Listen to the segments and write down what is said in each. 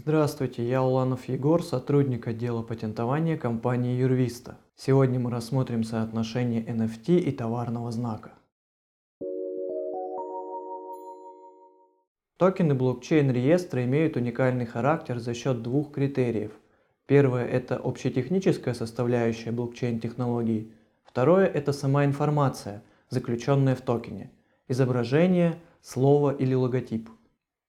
Здравствуйте, я Уланов Егор, сотрудник отдела патентования компании Юрвиста. Сегодня мы рассмотрим соотношение NFT и товарного знака. Токены блокчейн-реестра имеют уникальный характер за счет двух критериев. Первое – это общетехническая составляющая блокчейн-технологий. Второе – это сама информация, заключенная в токене – изображение, слово или логотип –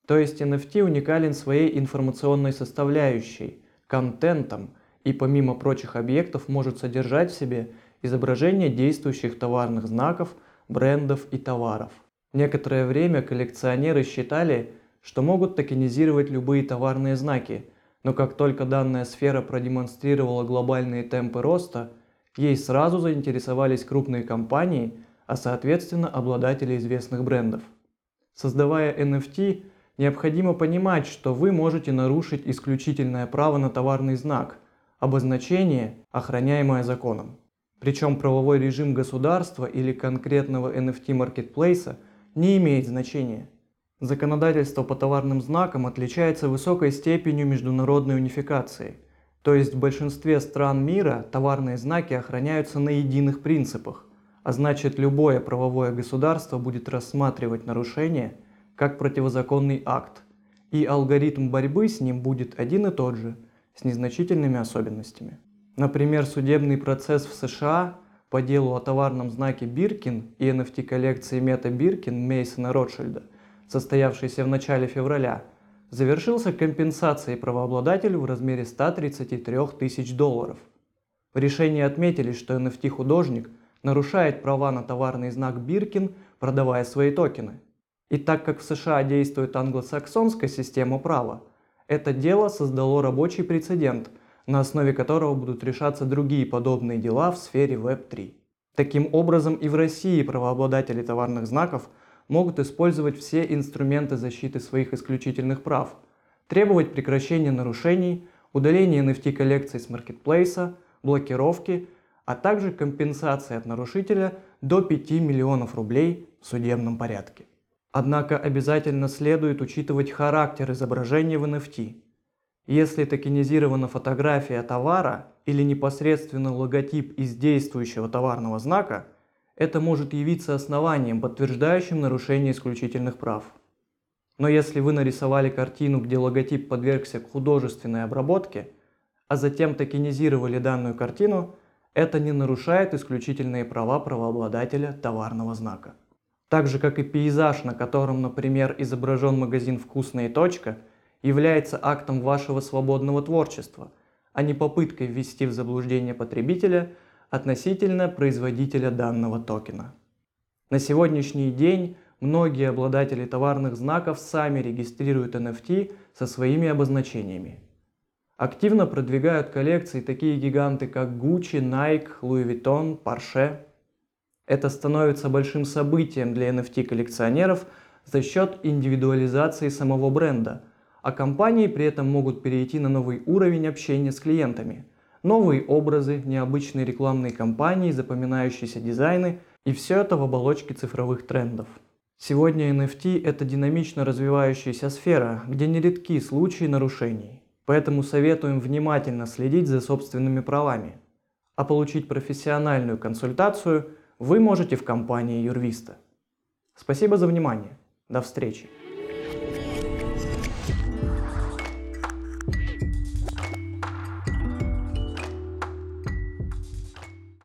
то есть NFT уникален своей информационной составляющей, контентом и помимо прочих объектов может содержать в себе изображение действующих товарных знаков, брендов и товаров. Некоторое время коллекционеры считали, что могут токенизировать любые товарные знаки, но как только данная сфера продемонстрировала глобальные темпы роста, ей сразу заинтересовались крупные компании, а соответственно обладатели известных брендов. Создавая NFT, Необходимо понимать, что вы можете нарушить исключительное право на товарный знак, обозначение, охраняемое законом. Причем правовой режим государства или конкретного NFT-маркетплейса не имеет значения. Законодательство по товарным знакам отличается высокой степенью международной унификации, то есть в большинстве стран мира товарные знаки охраняются на единых принципах, а значит любое правовое государство будет рассматривать нарушение – как противозаконный акт, и алгоритм борьбы с ним будет один и тот же, с незначительными особенностями. Например, судебный процесс в США по делу о товарном знаке Биркин и NFT-коллекции Мета Биркин Мейсона Ротшильда, состоявшийся в начале февраля, завершился компенсацией правообладателю в размере 133 тысяч долларов. В решении отметили, что NFT-художник нарушает права на товарный знак Биркин, продавая свои токены – и так как в США действует англосаксонская система права, это дело создало рабочий прецедент, на основе которого будут решаться другие подобные дела в сфере Web3. Таким образом и в России правообладатели товарных знаков могут использовать все инструменты защиты своих исключительных прав, требовать прекращения нарушений, удаления NFT-коллекций с маркетплейса, блокировки, а также компенсации от нарушителя до 5 миллионов рублей в судебном порядке. Однако обязательно следует учитывать характер изображения в NFT. Если токенизирована фотография товара или непосредственно логотип из действующего товарного знака, это может явиться основанием, подтверждающим нарушение исключительных прав. Но если вы нарисовали картину, где логотип подвергся художественной обработке, а затем токенизировали данную картину, это не нарушает исключительные права правообладателя товарного знака. Так же, как и пейзаж, на котором, например, изображен магазин «Вкусная точка», является актом вашего свободного творчества, а не попыткой ввести в заблуждение потребителя относительно производителя данного токена. На сегодняшний день многие обладатели товарных знаков сами регистрируют NFT со своими обозначениями. Активно продвигают коллекции такие гиганты, как Gucci, Nike, Louis Vuitton, Porsche – это становится большим событием для NFT-коллекционеров за счет индивидуализации самого бренда, а компании при этом могут перейти на новый уровень общения с клиентами. Новые образы, необычные рекламные кампании, запоминающиеся дизайны и все это в оболочке цифровых трендов. Сегодня NFT – это динамично развивающаяся сфера, где нередки случаи нарушений. Поэтому советуем внимательно следить за собственными правами. А получить профессиональную консультацию – вы можете в компании Юрвиста. Спасибо за внимание. До встречи.